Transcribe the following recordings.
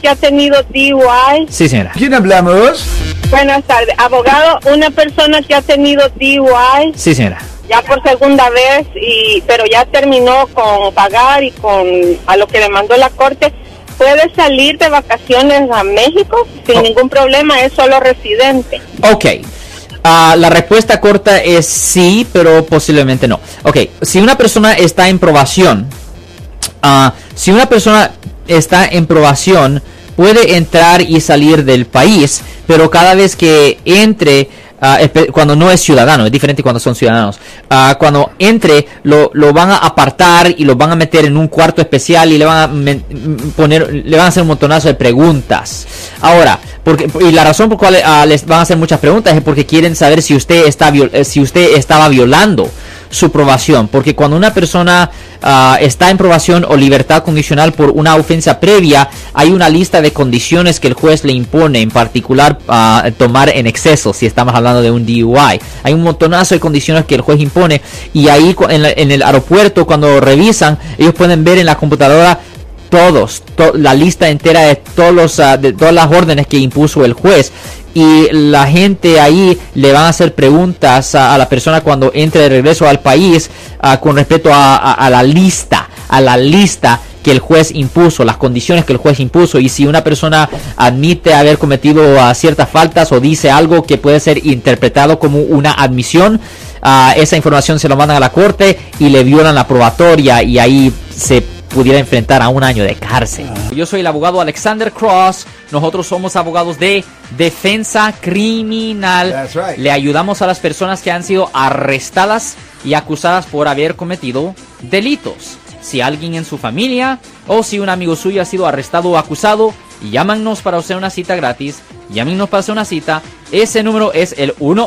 que ha tenido DUI. Sí, señora. ¿Quién hablamos? Buenas tardes. Abogado, una persona que ha tenido DUI Sí, señora. ya por segunda vez, y pero ya terminó con pagar y con a lo que le mandó la corte, puede salir de vacaciones a México sin Oh. ningún problema, es solo residente. Ok. Ah, la respuesta corta es sí, pero posiblemente no. Ok, si una persona está en probación, ah, si una persona está en probación, puede entrar y salir del país, pero cada vez que entre, ah, cuando no es ciudadano, es diferente cuando son ciudadanos, ah, cuando entre, lo, lo van a apartar y lo van a meter en un cuarto especial y le van a men- m- poner, le van a hacer un montonazo de preguntas. Ahora, porque, y la razón por cual ah, les van a hacer muchas preguntas es porque quieren saber si usted está eh, si usted estaba violando su probación, porque cuando una persona ah, está en probación o libertad condicional por una ofensa previa, hay una lista de condiciones que el juez le impone, en particular ah, tomar en exceso, si estamos hablando de un DUI. Hay un montonazo de condiciones que el juez impone y ahí en, la- en el aeropuerto cuando revisan, ellos pueden ver en la computadora todos, to- la lista entera de todos los, ah, de todas las órdenes que impuso el juez. Y la gente ahí le van a hacer preguntas a, la persona cuando entre de regreso al país ah, con respecto a, la lista, a la lista que el juez impuso, las condiciones que el juez impuso. Y si una persona admite haber cometido ah, ciertas faltas o dice algo que puede ser interpretado como una admisión, ah, esa información se lo mandan a la corte y le violan la probatoria y ahí se pudiera enfrentar a un año de cárcel. Yo soy el abogado Alexander Cross. Nosotros somos abogados de defensa criminal. That's right. Le ayudamos a las personas que han sido arrestadas y acusadas por haber cometido delitos. Si alguien en su familia o si un amigo suyo ha sido arrestado o acusado, llámanos para hacer una cita gratis. Llámenos para hacer una cita. Ese número es el 1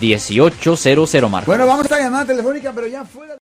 1-800-530-1800, Marco. Bueno, vamos a llamada telefónica, pero ya fuera.